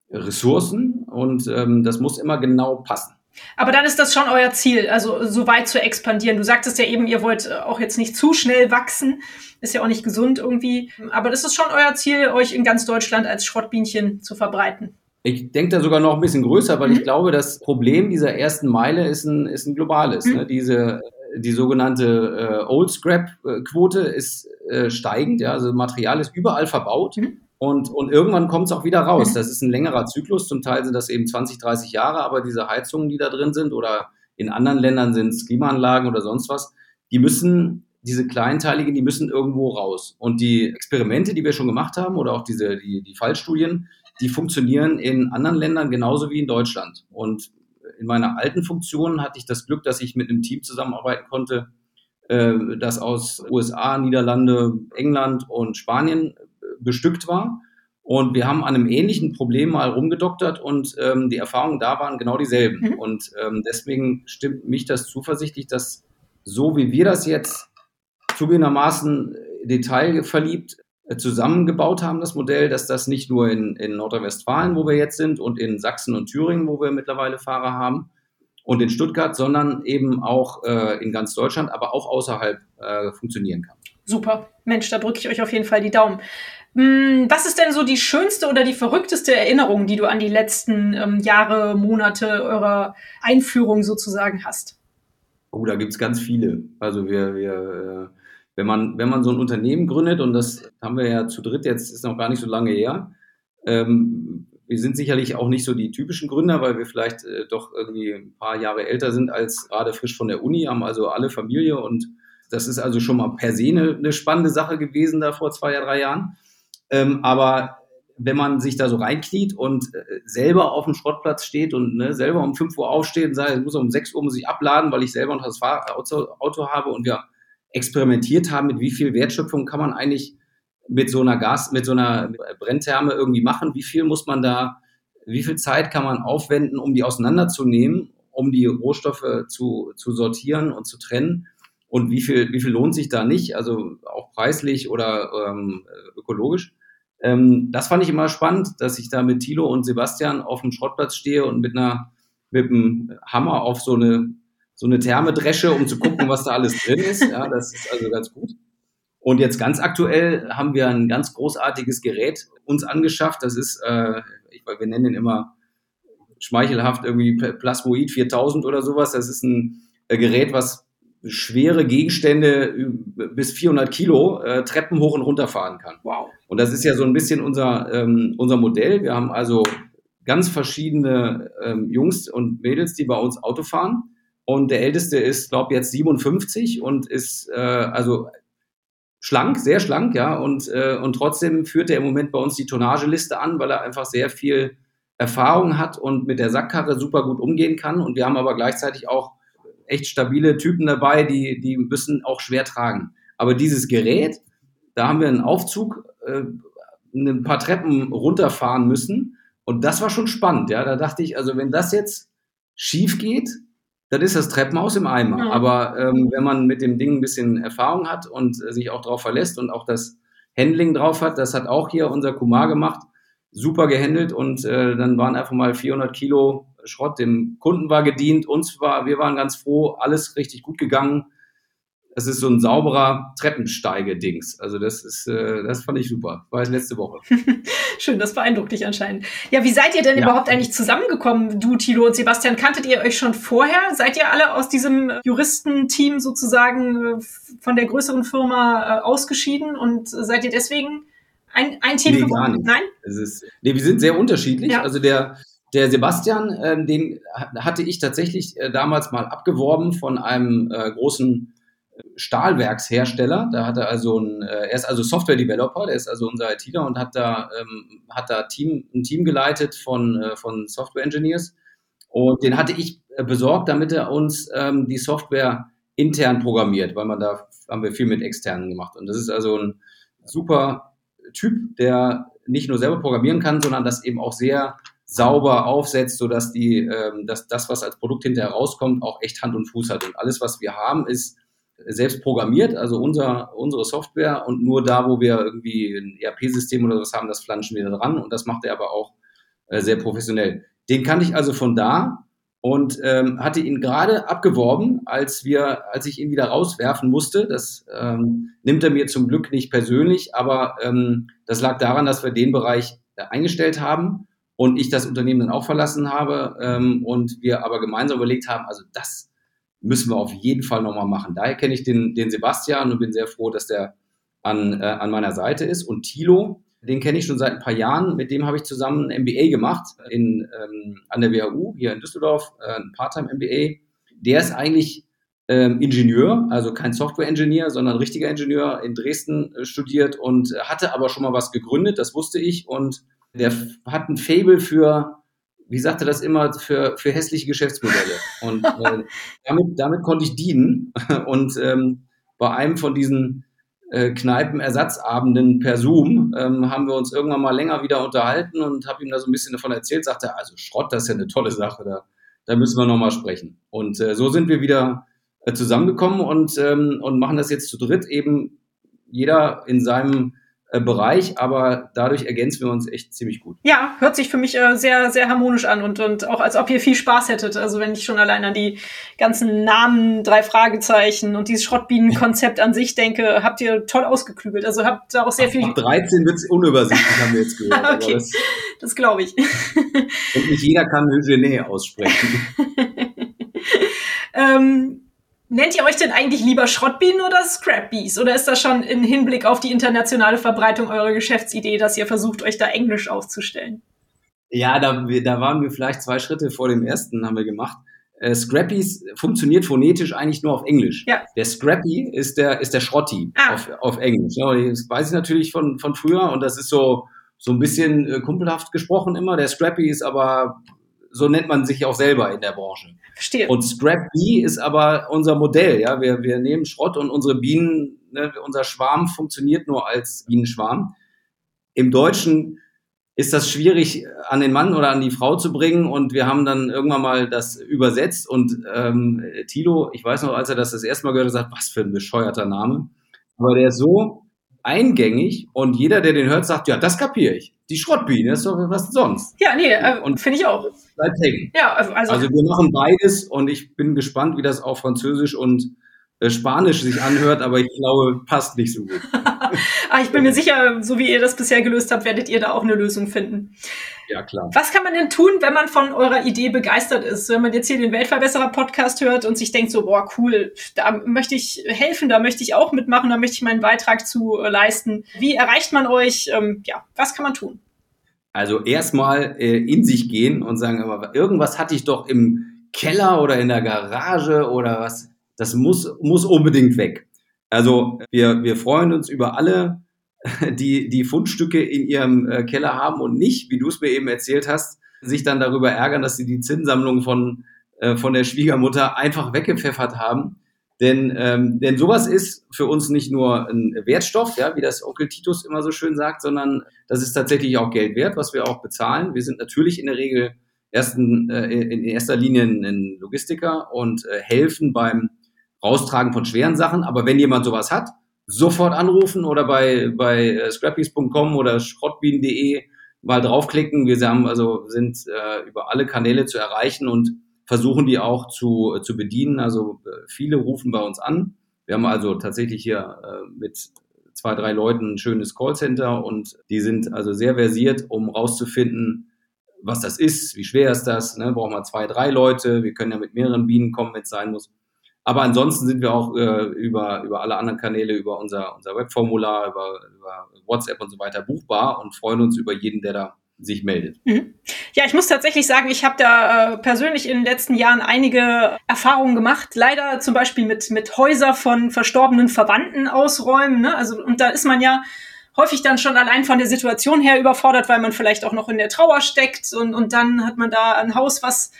Ressourcen und ähm, das muss immer genau passen. Aber dann ist das schon euer Ziel, also so weit zu expandieren. Du sagtest ja eben, ihr wollt äh, auch jetzt nicht zu schnell wachsen, ist ja auch nicht gesund irgendwie. Aber das ist schon euer Ziel, euch in ganz Deutschland als Schrottbienchen zu verbreiten. Ich denke da sogar noch ein bisschen größer, weil mhm. ich glaube, das Problem dieser ersten Meile ist ein, ist ein globales. Mhm. Ne? Diese die sogenannte äh, Old Scrap-Quote ist äh, steigend, ja, also Material ist überall verbaut. Mhm. Und, und irgendwann kommt es auch wieder raus. Mhm. Das ist ein längerer Zyklus. Zum Teil sind das eben 20, 30 Jahre, aber diese Heizungen, die da drin sind, oder in anderen Ländern sind es Klimaanlagen oder sonst was, die müssen, diese kleinteiligen, die müssen irgendwo raus. Und die Experimente, die wir schon gemacht haben, oder auch diese, die, die Fallstudien, die funktionieren in anderen Ländern genauso wie in Deutschland. Und in meiner alten Funktion hatte ich das Glück, dass ich mit einem Team zusammenarbeiten konnte, äh, das aus USA, Niederlande, England und Spanien bestückt war. Und wir haben an einem ähnlichen Problem mal rumgedoktert und ähm, die Erfahrungen da waren genau dieselben. Mhm. Und ähm, deswegen stimmt mich das zuversichtlich, dass so wie wir das jetzt zugegebenermaßen detailverliebt äh, zusammengebaut haben, das Modell, dass das nicht nur in, in Nordrhein-Westfalen, wo wir jetzt sind, und in Sachsen und Thüringen, wo wir mittlerweile Fahrer haben, und in Stuttgart, sondern eben auch äh, in ganz Deutschland, aber auch außerhalb äh, funktionieren kann. Super. Mensch, da drücke ich euch auf jeden Fall die Daumen. Hm, was ist denn so die schönste oder die verrückteste Erinnerung, die du an die letzten ähm, Jahre, Monate eurer Einführung sozusagen hast? Oh, da gibt es ganz viele. Also wir, wir äh, wenn man, wenn man so ein Unternehmen gründet, und das haben wir ja zu dritt jetzt, ist noch gar nicht so lange her, ähm, wir sind sicherlich auch nicht so die typischen Gründer, weil wir vielleicht äh, doch irgendwie ein paar Jahre älter sind als gerade frisch von der Uni, haben also alle Familie und das ist also schon mal per se eine, eine spannende Sache gewesen da vor zwei, drei Jahren. Ähm, aber wenn man sich da so reinkniet und äh, selber auf dem Schrottplatz steht und ne, selber um 5 Uhr aufsteht und sagt, ich muss um 6 Uhr muss ich abladen, weil ich selber noch das Fahr Auto, Auto habe und wir experimentiert haben, mit wie viel Wertschöpfung kann man eigentlich mit so einer Gas, mit so einer Brenntherme irgendwie machen, wie viel muss man da, wie viel Zeit kann man aufwenden, um die auseinanderzunehmen, um die Rohstoffe zu, zu sortieren und zu trennen? Und wie viel, wie viel lohnt sich da nicht, also auch preislich oder ähm, ökologisch. Ähm, das fand ich immer spannend, dass ich da mit Thilo und Sebastian auf dem Schrottplatz stehe und mit einer mit einem Hammer auf so eine so eine Thermedresche, um zu gucken, was da alles drin ist. Ja, das ist also ganz gut. Und jetzt ganz aktuell haben wir ein ganz großartiges Gerät uns angeschafft. Das ist, äh, ich, wir nennen den immer schmeichelhaft irgendwie Plasmoid 4000 oder sowas. Das ist ein äh, Gerät, was schwere Gegenstände bis 400 Kilo äh, Treppen hoch und runter fahren kann. Wow. Und das ist ja so ein bisschen unser, ähm, unser Modell. Wir haben also ganz verschiedene ähm, Jungs und Mädels, die bei uns Auto fahren Und der Älteste ist, glaube ich, jetzt 57 und ist äh, also schlank, sehr schlank, ja. Und, äh, und trotzdem führt er im Moment bei uns die Tonnageliste an, weil er einfach sehr viel Erfahrung hat und mit der Sackkarre super gut umgehen kann. Und wir haben aber gleichzeitig auch echt stabile Typen dabei, die, die müssen auch schwer tragen. Aber dieses Gerät, da haben wir einen Aufzug, äh, ein paar Treppen runterfahren müssen. Und das war schon spannend, ja. Da dachte ich, also wenn das jetzt schief geht, dann ist das Treppenhaus im Eimer. Ja. Aber ähm, wenn man mit dem Ding ein bisschen Erfahrung hat und äh, sich auch darauf verlässt und auch das Handling drauf hat, das hat auch hier unser Kumar gemacht, super gehandelt und äh, dann waren einfach mal 400 Kilo Schrott. Dem Kunden war gedient, uns war, wir waren ganz froh, alles richtig gut gegangen das ist so ein sauberer Treppensteige-Dings. Also das ist, äh, das fand ich super. War es letzte Woche. <laughs> Schön, das beeindruckt dich anscheinend. Ja, wie seid ihr denn ja. überhaupt eigentlich zusammengekommen, du, Thilo und Sebastian? Kanntet ihr euch schon vorher? Seid ihr alle aus diesem Juristenteam sozusagen äh, von der größeren Firma äh, ausgeschieden und seid ihr deswegen ein, ein Team nee, geworden? Nein? Es ist, nee, wir sind sehr unterschiedlich. Ja. Also der, der Sebastian, äh, den hatte ich tatsächlich äh, damals mal abgeworben von einem äh, großen Stahlwerkshersteller. Da hat er also ein, äh, er ist also Software-Developer, der ist also unser ITler und hat da, ähm, hat da Team, ein Team geleitet von, äh, von Software-Engineers. Und den hatte ich äh, besorgt, damit er uns ähm, die Software intern programmiert, weil man da haben wir viel mit externen gemacht. Und das ist also ein super Typ, der nicht nur selber programmieren kann, sondern das eben auch sehr sauber aufsetzt, sodass die, ähm, dass das, was als Produkt hinterher rauskommt, auch echt Hand und Fuß hat. Und alles, was wir haben, ist selbst programmiert, also unser, unsere Software und nur da, wo wir irgendwie ein ERP-System oder was haben, das flanschen wir dran und das macht er aber auch äh, sehr professionell. Den kannte ich also von da und ähm, hatte ihn gerade abgeworben, als wir, als ich ihn wieder rauswerfen musste. Das ähm, nimmt er mir zum Glück nicht persönlich, aber ähm, das lag daran, dass wir den Bereich äh, eingestellt haben und ich das Unternehmen dann auch verlassen habe ähm, und wir aber gemeinsam überlegt haben, also das müssen wir auf jeden Fall nochmal machen. Daher kenne ich den, den Sebastian und bin sehr froh, dass der an, äh, an meiner Seite ist. Und Thilo, den kenne ich schon seit ein paar Jahren. Mit dem habe ich zusammen ein MBA gemacht in, ähm, an der WHU hier in Düsseldorf, äh, ein Part-Time-MBA. Der ist eigentlich ähm, Ingenieur, also kein Software-Engineer, sondern richtiger Ingenieur in Dresden äh, studiert und hatte aber schon mal was gegründet, das wusste ich. Und der hat ein Fable für wie sagte das immer, für, für hässliche Geschäftsmodelle. Und äh, <laughs> damit, damit konnte ich dienen. Und ähm, bei einem von diesen äh, Kneipenersatzabenden per Zoom ähm, haben wir uns irgendwann mal länger wieder unterhalten und habe ihm da so ein bisschen davon erzählt, sagte er, also Schrott, das ist ja eine tolle Sache, da, da müssen wir nochmal sprechen. Und äh, so sind wir wieder äh, zusammengekommen und, ähm, und machen das jetzt zu dritt eben jeder in seinem Bereich, aber dadurch ergänzen wir uns echt ziemlich gut. Ja, hört sich für mich äh, sehr, sehr harmonisch an und, und auch als ob ihr viel Spaß hättet. Also wenn ich schon allein an die ganzen Namen, drei Fragezeichen und dieses Schrottbienenkonzept an sich denke, habt ihr toll ausgeklügelt. Also habt da auch sehr viel. Ab 13 wird es unübersichtlich, haben wir jetzt gehört. <laughs> okay, das, das glaube ich. und nicht jeder kann Genet aussprechen. <laughs> ähm, Nennt ihr euch denn eigentlich lieber Schrottbienen oder Scrapbees? Oder ist das schon im Hinblick auf die internationale Verbreitung eurer Geschäftsidee, dass ihr versucht, euch da englisch aufzustellen? Ja, da, da waren wir vielleicht zwei Schritte vor dem ersten, haben wir gemacht. Äh, Scrappies funktioniert phonetisch eigentlich nur auf Englisch. Ja. Der Scrappy ist der, ist der Schrotti ah. auf, auf Englisch. Ja, das weiß ich natürlich von, von früher und das ist so, so ein bisschen äh, kumpelhaft gesprochen immer. Der Scrappy ist aber so nennt man sich auch selber in der Branche. Verstehe. Und Scrap Bee ist aber unser Modell. Ja, wir, wir nehmen Schrott und unsere Bienen, ne, unser Schwarm funktioniert nur als Bienenschwarm. Im Deutschen ist das schwierig an den Mann oder an die Frau zu bringen und wir haben dann irgendwann mal das übersetzt und ähm, Tilo, ich weiß noch, als er das das erste Mal gehört hat, sagt, was für ein bescheuerter Name. Aber der ist so eingängig und jeder, der den hört, sagt, ja, das kapiere ich. Die Schrottbiene ist doch was sonst. Ja, nee, äh, und finde ich auch. Bleibt hängen. Ja, also, also, also wir machen beides und ich bin gespannt, wie das auf Französisch und äh, Spanisch sich anhört, aber ich glaube, passt nicht so gut. <laughs> ah, ich bin mir sicher, so wie ihr das bisher gelöst habt, werdet ihr da auch eine Lösung finden. Ja, klar. Was kann man denn tun, wenn man von eurer Idee begeistert ist? Wenn man jetzt hier den Weltverbesserer-Podcast hört und sich denkt so, boah, cool, da möchte ich helfen, da möchte ich auch mitmachen, da möchte ich meinen Beitrag zu äh, leisten. Wie erreicht man euch? Ähm, ja, was kann man tun? Also erstmal äh, in sich gehen und sagen, aber irgendwas hatte ich doch im Keller oder in der Garage oder was. Das muss, muss unbedingt weg. Also wir, wir freuen uns über alle, <laughs> die die Fundstücke in ihrem äh, Keller haben und nicht, wie du es mir eben erzählt hast, sich dann darüber ärgern, dass sie die Zinssammlung von, äh, von der Schwiegermutter einfach weggepfeffert haben. Denn, ähm, denn sowas ist für uns nicht nur ein Wertstoff, ja, wie das Onkel Titus immer so schön sagt, sondern das ist tatsächlich auch Geld wert, was wir auch bezahlen. Wir sind natürlich in der Regel ersten, äh, in erster Linie ein Logistiker und äh, helfen beim Raustragen von schweren Sachen. Aber wenn jemand sowas hat, sofort anrufen oder bei, bei äh, scrappies.com oder schrottbienen.de mal draufklicken. Wir haben also sind äh, über alle Kanäle zu erreichen und versuchen die auch zu, äh, zu bedienen. Also äh, viele rufen bei uns an. Wir haben also tatsächlich hier äh, mit zwei, drei Leuten ein schönes Callcenter und die sind also sehr versiert, um rauszufinden, was das ist, wie schwer ist das, ne? brauchen wir zwei, drei Leute, wir können ja mit mehreren Bienen kommen, wenn es sein muss. Aber ansonsten sind wir auch äh, über, über alle anderen Kanäle, über unser, unser Webformular, über, über WhatsApp und so weiter buchbar und freuen uns über jeden, der da sich meldet. Mhm. Ja, ich muss tatsächlich sagen, ich habe da äh, persönlich in den letzten Jahren einige Erfahrungen gemacht. Leider zum Beispiel mit, mit Häuser von verstorbenen Verwandten ausräumen. Ne? Also, und da ist man ja häufig dann schon allein von der Situation her überfordert, weil man vielleicht auch noch in der Trauer steckt und, und dann hat man da ein Haus, was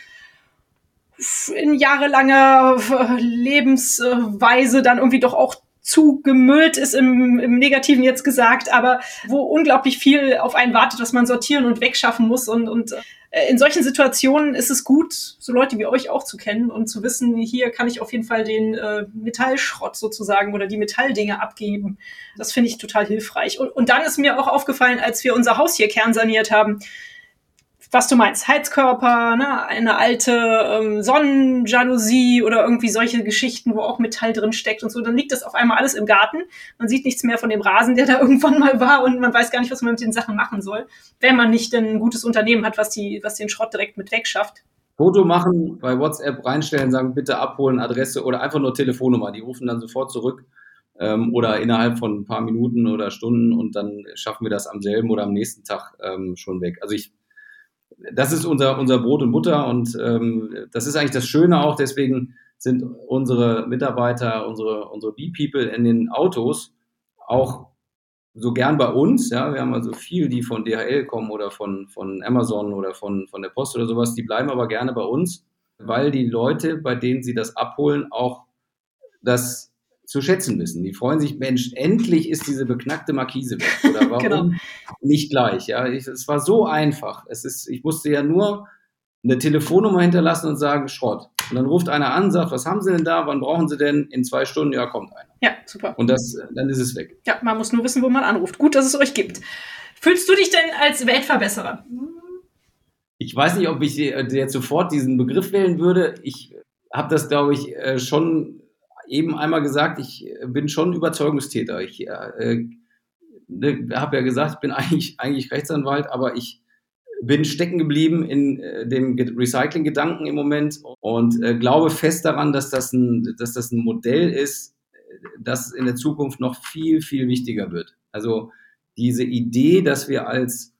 in jahrelanger Lebensweise dann irgendwie doch auch zugemüllt ist im, im Negativen jetzt gesagt, aber wo unglaublich viel auf einen wartet, was man sortieren und wegschaffen muss. Und, und äh, in solchen Situationen ist es gut, so Leute wie euch auch zu kennen und zu wissen, hier kann ich auf jeden Fall den äh, Metallschrott sozusagen oder die Metalldinge abgeben. Das finde ich total hilfreich. Und, und dann ist mir auch aufgefallen, als wir unser Haus hier kernsaniert haben, was du meinst, Heizkörper, ne, eine alte ähm, Sonnenjalousie oder irgendwie solche Geschichten, wo auch Metall drin steckt und so, dann liegt das auf einmal alles im Garten. Man sieht nichts mehr von dem Rasen, der da <laughs> irgendwann mal war und man weiß gar nicht, was man mit den Sachen machen soll, wenn man nicht ein gutes Unternehmen hat, was die, was den Schrott direkt mit wegschafft. Foto machen, bei WhatsApp reinstellen, sagen bitte abholen, Adresse oder einfach nur Telefonnummer. Die rufen dann sofort zurück ähm, oder innerhalb von ein paar Minuten oder Stunden und dann schaffen wir das am selben oder am nächsten Tag ähm, schon weg. Also ich das ist unser, unser Brot und Butter und ähm, das ist eigentlich das Schöne auch. Deswegen sind unsere Mitarbeiter, unsere, unsere Bee-People in den Autos auch so gern bei uns. Ja, wir haben also viel, die von DHL kommen oder von, von Amazon oder von, von der Post oder sowas. Die bleiben aber gerne bei uns, weil die Leute, bei denen sie das abholen, auch das zu schätzen wissen. Die freuen sich, Mensch, endlich ist diese beknackte Markise weg. <laughs> Oder warum genau. nicht gleich? Ja, ich, es war so einfach. Es ist, ich musste ja nur eine Telefonnummer hinterlassen und sagen, Schrott. Und dann ruft einer an, sagt, was haben Sie denn da? Wann brauchen Sie denn? In zwei Stunden, ja, kommt einer. Ja, super. Und das, dann ist es weg. Ja, man muss nur wissen, wo man anruft. Gut, dass es euch gibt. Fühlst du dich denn als Weltverbesserer? Ich weiß nicht, ob ich jetzt sofort diesen Begriff wählen würde. Ich habe das, glaube ich, äh, schon eben einmal gesagt, ich äh, bin schon Überzeugungstäter. Ich äh, ne, habe ja gesagt, ich bin <laughs> eigentlich, eigentlich Rechtsanwalt, aber ich bin stecken geblieben in äh, dem Recycling-Gedanken im Moment und äh, glaube fest daran, dass das, ein, dass das ein Modell ist, das in der Zukunft noch viel, viel wichtiger wird. Also diese Idee, dass wir als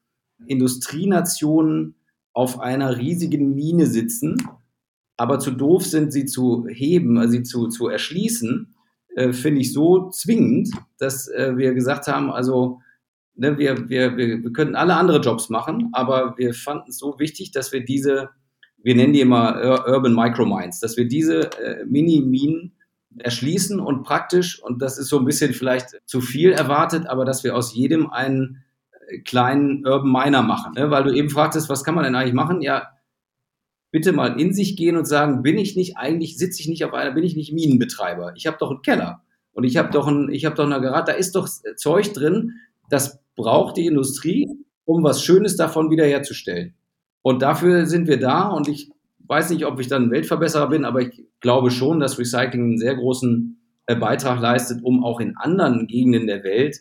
Industrienation auf einer riesigen Mine sitzen aber zu doof sind, sie zu heben, also sie zu, zu erschließen, äh, finde ich so zwingend, dass äh, wir gesagt haben, also ne, wir, wir, wir, wir könnten alle andere Jobs machen, aber wir fanden es so wichtig, dass wir diese, wir nennen die immer Urban Micromines, dass wir diese äh, Mini-Minen erschließen und praktisch, und das ist so ein bisschen vielleicht zu viel erwartet, aber dass wir aus jedem einen äh, kleinen Urban Miner machen. Ne? Weil du eben fragtest, was kann man denn eigentlich machen? Ja, bitte mal in sich gehen und sagen, bin ich nicht eigentlich, sitze ich nicht auf einer, bin ich nicht Minenbetreiber? Ich habe doch einen Keller und ich habe doch ein, ich habe doch eine Garage, da ist doch Zeug drin, das braucht die Industrie, um was Schönes davon wiederherzustellen. Und dafür sind wir da und ich weiß nicht, ob ich dann Weltverbesserer bin, aber ich glaube schon, dass Recycling einen sehr großen äh, Beitrag leistet, um auch in anderen Gegenden der Welt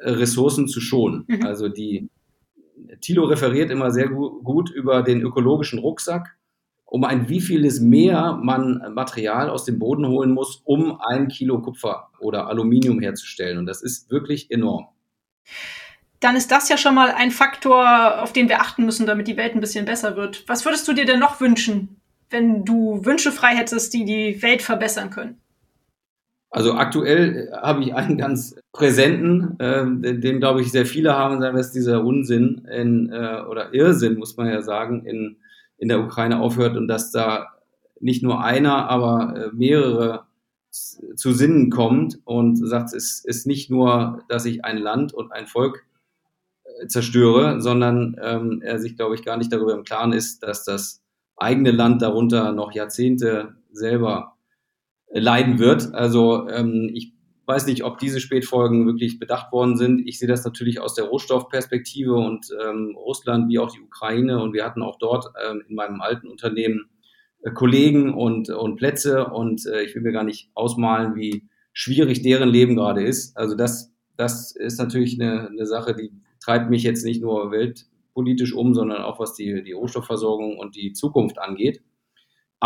äh, Ressourcen zu schonen. Mhm. Also die Thilo referiert immer sehr gut über den ökologischen Rucksack um ein wievieltes mehr man Material aus dem Boden holen muss, um ein Kilo Kupfer oder Aluminium herzustellen. Und das ist wirklich enorm. Dann ist das ja schon mal ein Faktor, auf den wir achten müssen, damit die Welt ein bisschen besser wird. Was würdest du dir denn noch wünschen? wenn du Wünsche frei hättest, die die Welt verbessern können? Also aktuell habe ich einen ganz präsenten, äh, den, glaube ich sehr viele haben, sagen, dass dieser Unsinn in, äh, oder Irrsinn, muss man ja sagen, in, in der Ukraine aufhört und dass da nicht nur einer, aber äh, mehrere zu Sinnen kommt und sagt, es ist nicht nur, dass ich ein Land und ein Volk äh, zerstöre, sondern ähm, er sich, glaube ich, gar nicht darüber im Klaren ist, dass das eigene Land darunter noch Jahrzehnte selber äh, leiden wird. Also ähm, ich weiß nicht, ob diese Spätfolgen wirklich bedacht worden sind. Ich sehe das natürlich aus der Rohstoffperspektive und ähm, Russland wie auch die Ukraine und wir hatten auch dort ähm, in meinem alten Unternehmen äh, Kollegen und, und Plätze und äh, ich will mir gar nicht ausmalen, wie schwierig deren Leben gerade ist. Also das, das ist natürlich eine, eine Sache, die treibt mich jetzt nicht nur weltpolitisch um, sondern auch was die, die Rohstoffversorgung und die Zukunft angeht.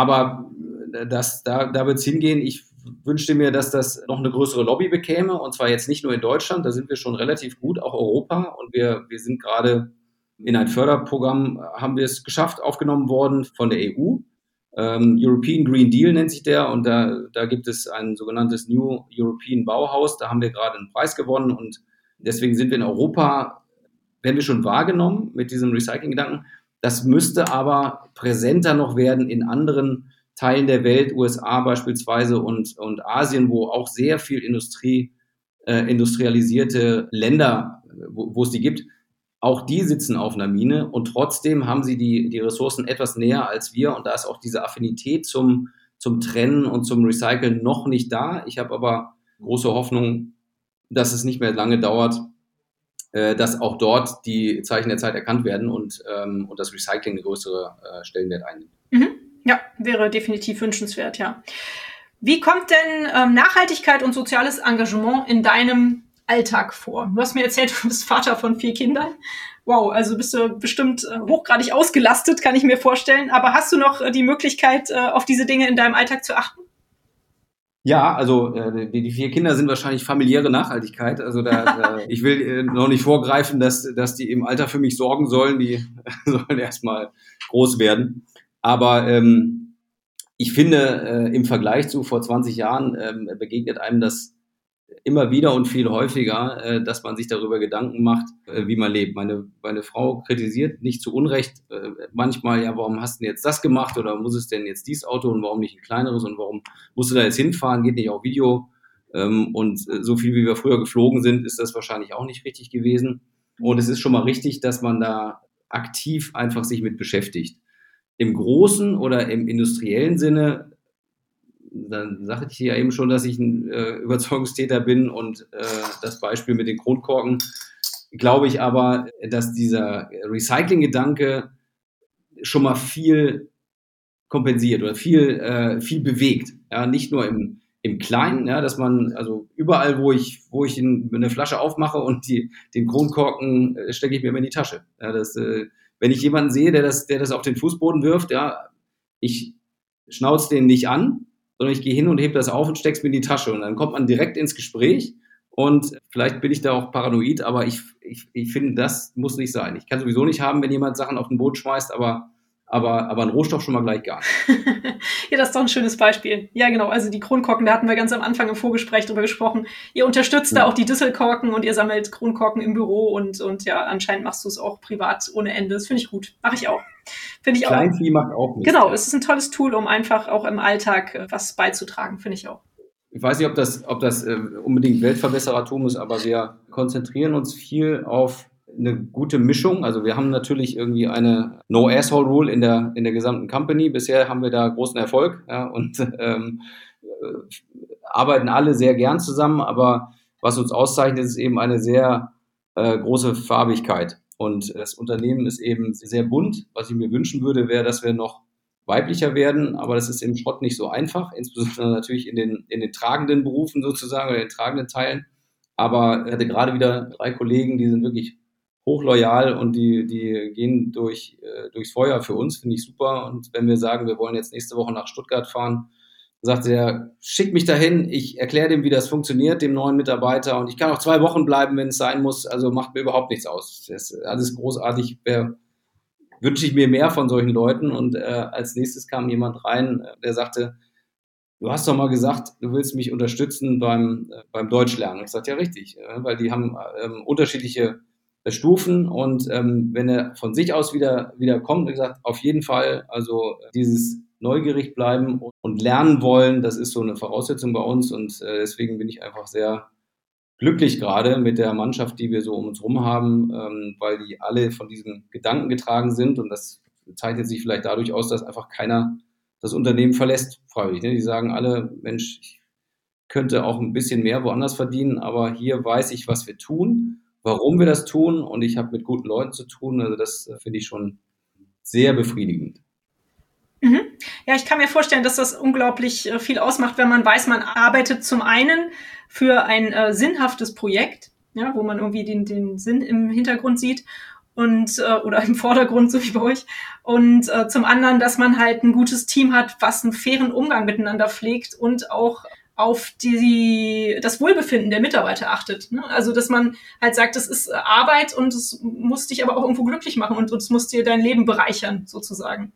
Aber äh, das, da, da wird es hingehen. Ich wünschte mir, dass das noch eine größere Lobby bekäme. Und zwar jetzt nicht nur in Deutschland, da sind wir schon relativ gut, auch Europa. Und wir, wir sind gerade in ein Förderprogramm, haben wir es geschafft, aufgenommen worden von der EU. Ähm, European Green Deal nennt sich der und da, da gibt es ein sogenanntes New European Bauhaus. Da haben wir gerade einen Preis gewonnen und deswegen sind wir in Europa, werden wir schon wahrgenommen mit diesem Recycling-Gedanken. Das müsste aber präsenter noch werden in anderen Teilen der Welt, USA beispielsweise und, und Asien, wo auch sehr viel Industrie, äh, industrialisierte Länder, wo, wo es die gibt, auch die sitzen auf einer Mine und trotzdem haben sie die, die Ressourcen etwas näher als wir und da ist auch diese Affinität zum, zum Trennen und zum Recyceln noch nicht da. Ich habe aber große Hoffnung, dass es nicht mehr lange dauert, äh, dass auch dort die Zeichen der Zeit erkannt werden und, ähm, und das Recycling eine größere äh, Stellenwert einnimmt. Mhm. Ja, wäre definitiv wünschenswert, ja. Wie kommt denn ähm, Nachhaltigkeit und soziales Engagement in deinem Alltag vor? Du hast mir erzählt, <laughs> du bist Vater von vier Kindern. Wow, also bist du bestimmt äh, hochgradig ausgelastet, kann ich mir vorstellen. Aber hast du noch äh, die Möglichkeit, äh, auf diese Dinge in deinem Alltag zu achten? Ja, also äh, die, die, vier Kinder sind wahrscheinlich familiäre Nachhaltigkeit. Also da, <laughs> äh, ich will äh, noch nicht vorgreifen, dass, dass die im Alter für mich sorgen sollen. Die <laughs> sollen erstmal groß werden. Aber ähm, ich finde, äh, im Vergleich zu vor 20 Jahren ähm, begegnet einem das immer wieder und viel häufiger, äh, dass man sich darüber Gedanken macht, äh, wie man lebt. Meine, meine Frau kritisiert nicht zu Unrecht äh, manchmal, ja, warum hast du denn jetzt das gemacht oder muss es denn jetzt dieses Auto und warum nicht ein kleineres und warum musst du da jetzt hinfahren, geht nicht auf Video. Ähm, und äh, so viel wie wir früher geflogen sind, ist das wahrscheinlich auch nicht richtig gewesen. Und es ist schon mal richtig, dass man da aktiv einfach sich mit beschäftigt. Im großen oder im industriellen Sinne dann sagte ich ja eben schon, dass ich ein äh, Überzeugungstäter bin und äh, das Beispiel mit den Kronkorken. Glaube ich aber, dass dieser Recycling-Gedanke schon mal viel kompensiert oder viel, äh, viel bewegt. Ja, nicht nur im, im Kleinen, ja, dass man, also überall, wo ich, wo ich eine Flasche aufmache und die, den Kronkorken äh, stecke ich mir immer in die Tasche. Ja, das, äh, wenn ich jemanden sehe, der das, der das auf den Fußboden wirft, ja, ich schnauze den nicht an, sondern ich gehe hin und hebe das auf und steck's mir in die Tasche. Und dann kommt man direkt ins Gespräch. Und vielleicht bin ich da auch paranoid, aber ich, ich, ich finde, das muss nicht sein. Ich kann sowieso nicht haben, wenn jemand Sachen auf den Boot schmeißt, aber aber, aber ein Rohstoff schon mal gleich gar nicht. <laughs> ja, das ist doch ein schönes Beispiel. Ja, genau. Also die Kronkorken, da hatten wir ganz am Anfang im Vorgespräch drüber gesprochen. Ihr unterstützt ja. da auch die Düsselkorken und ihr sammelt Kronkorken im Büro und, und ja, anscheinend machst du es auch privat ohne Ende. Das finde ich gut. Mache ich auch. Finde ich auch. Kleinvieh macht auch nichts. Genau, es ist ein tolles Tool, um einfach auch im Alltag äh, was beizutragen, finde ich auch. Ich weiß nicht, ob das, ob das äh, unbedingt Weltverbesserertum ist, aber wir konzentrieren uns viel auf eine gute Mischung. Also wir haben natürlich irgendwie eine No-Asshole-Rule in der, in der gesamten Company. Bisher haben wir da großen Erfolg ja, und ähm, äh, arbeiten alle sehr gern zusammen, aber was uns auszeichnet, ist eben eine sehr äh, große Farbigkeit. Und das Unternehmen ist eben sehr bunt. Was ich mir wünschen würde, wäre, dass wir noch weiblicher werden, aber das ist im Schrott nicht so einfach, insbesondere natürlich in den, in den tragenden Berufen sozusagen oder in den tragenden Teilen. Aber ich hatte gerade wieder drei Kollegen, die sind wirklich hochloyal und die, die gehen durch, äh, durchs Feuer für uns, finde ich super. Und wenn wir sagen, wir wollen jetzt nächste Woche nach Stuttgart fahren, sagt er, schick mich dahin, ich erkläre dem, wie das funktioniert, dem neuen Mitarbeiter. Und ich kann auch zwei Wochen bleiben, wenn es sein muss. Also macht mir überhaupt nichts aus. Das ist alles großartig. Wer, wünsche ich mir mehr von solchen Leuten. Und äh, als nächstes kam jemand rein, der sagte, du hast doch mal gesagt, du willst mich unterstützen beim, äh, beim Deutschlernen. Ich sagte, ja richtig, äh, weil die haben ähm, unterschiedliche Stufen und ähm, wenn er von sich aus wieder, wieder kommt, wie gesagt, auf jeden Fall, also dieses neugierig bleiben und lernen wollen, das ist so eine Voraussetzung bei uns und äh, deswegen bin ich einfach sehr glücklich gerade mit der Mannschaft, die wir so um uns herum haben, ähm, weil die alle von diesem Gedanken getragen sind und das zeichnet sich vielleicht dadurch aus, dass einfach keiner das Unternehmen verlässt, freiwillig. Ne? Die sagen alle, Mensch, ich könnte auch ein bisschen mehr woanders verdienen, aber hier weiß ich, was wir tun, warum wir das tun und ich habe mit guten Leuten zu tun. Also das äh, finde ich schon sehr befriedigend. Mhm. Ja, ich kann mir vorstellen, dass das unglaublich äh, viel ausmacht, wenn man weiß, man arbeitet zum einen für ein äh, sinnhaftes Projekt, ja, wo man irgendwie den, den Sinn im Hintergrund sieht und äh, oder im Vordergrund, so wie bei euch. Und äh, zum anderen, dass man halt ein gutes Team hat, was einen fairen Umgang miteinander pflegt und auch auf die, das Wohlbefinden der Mitarbeiter achtet. Ne? Also, dass man halt sagt, das ist Arbeit und es muss dich aber auch irgendwo glücklich machen und es muss dir dein Leben bereichern, sozusagen.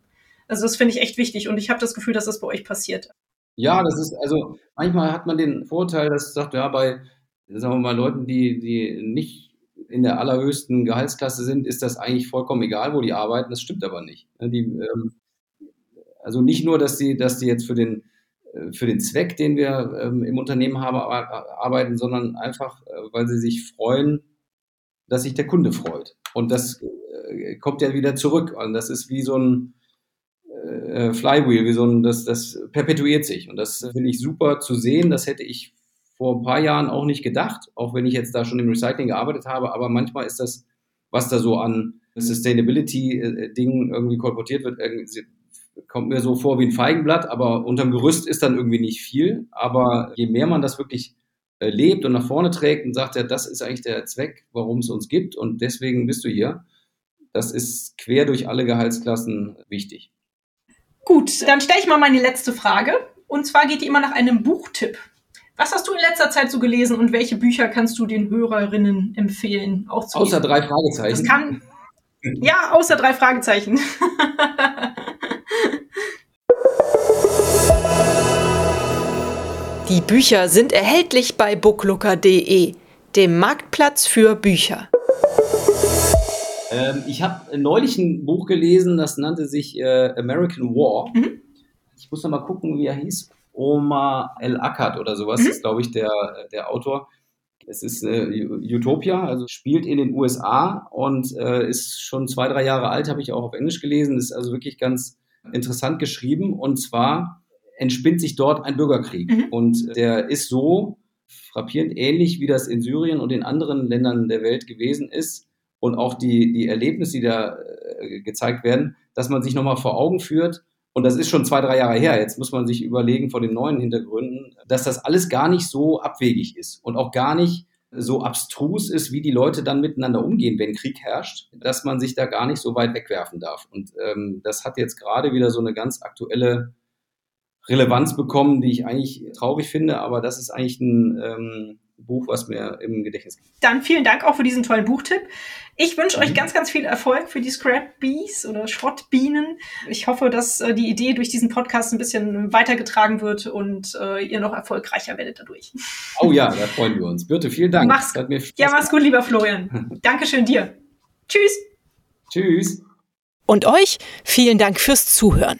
Also, das finde ich echt wichtig und ich habe das Gefühl, dass das bei euch passiert. Ja, das ist, also manchmal hat man den Vorteil, dass sagt, ja, bei, sagen wir mal, Leuten, die, die nicht in der allerhöchsten Gehaltsklasse sind, ist das eigentlich vollkommen egal, wo die arbeiten. Das stimmt aber nicht. Ne, die, ähm, also nicht nur, dass die, dass die jetzt für den, für den Zweck, den wir ähm, im Unternehmen haben, arbeiten, sondern einfach, äh, weil sie sich freuen, dass sich der Kunde freut. Und das äh, kommt ja wieder zurück. Und das ist wie so ein Flywheel, wie so ein, das, das perpetuiert sich. Und das finde ich super zu sehen. Das hätte ich vor ein paar Jahren auch nicht gedacht, auch wenn ich jetzt da schon im Recycling gearbeitet habe. Aber manchmal ist das, was da so an Sustainability-Dingen irgendwie kolportiert wird, kommt mir so vor wie ein Feigenblatt, aber unterm Gerüst ist dann irgendwie nicht viel. Aber je mehr man das wirklich äh, lebt und nach vorne trägt und sagt, ja, das ist eigentlich der Zweck, warum es uns gibt und deswegen bist du hier, das ist quer durch alle Gehaltsklassen wichtig. Gut, dann stelle ich mal meine letzte Frage. Und zwar geht die immer nach einem Buchtipp. Was hast du in letzter Zeit so gelesen und welche Bücher kannst du den Hörerinnen empfehlen? Auch zu außer lesen? drei Fragezeichen. Das kann, ja, außer drei Fragezeichen. <laughs> Die Bücher sind erhältlich bei booklooker.de, dem Marktplatz für Bücher. Ähm, ich habe neulich ein Buch gelesen, das nannte sich äh, American War. Mhm. Ich muss noch mal gucken, wie er hieß. Omar El Akkad oder sowas mhm. ist, glaube ich, der, der Autor. Es ist äh, Utopia, also spielt in den USA und äh, ist schon zwei, drei Jahre alt, habe ich auch auf Englisch gelesen. Ist also wirklich ganz interessant geschrieben. Und zwar entspinnt sich dort ein Bürgerkrieg. Mhm. Und der ist so frappierend ähnlich, wie das in Syrien und in anderen Ländern der Welt gewesen ist. Und auch die, die Erlebnisse, die da äh, gezeigt werden, dass man sich nochmal vor Augen führt, und das ist schon zwei, drei Jahre her. Jetzt muss man sich überlegen vor den neuen Hintergründen, dass das alles gar nicht so abwegig ist und auch gar nicht so abstrus ist, wie die Leute dann miteinander umgehen, wenn Krieg herrscht, dass man sich da gar nicht so weit wegwerfen darf. Und ähm, das hat jetzt gerade wieder so eine ganz aktuelle Relevanz bekommen, die ich eigentlich traurig finde, aber das ist eigentlich ein ähm, Buch, was mir im Gedächtnis gibt. Dann vielen Dank auch für diesen tollen Buchtipp. Ich wünsche mhm. euch ganz, ganz viel Erfolg für die Scrap Bees oder Schrottbienen. Ich hoffe, dass äh, die Idee durch diesen Podcast ein bisschen weitergetragen wird und äh, ihr noch erfolgreicher werdet dadurch. Oh ja, da freuen wir uns. Birte, vielen Dank. Mach's, ja, mach's gut, lieber Florian. <laughs> Dankeschön dir. Tschüss. Tschüss. Und euch vielen Dank fürs Zuhören.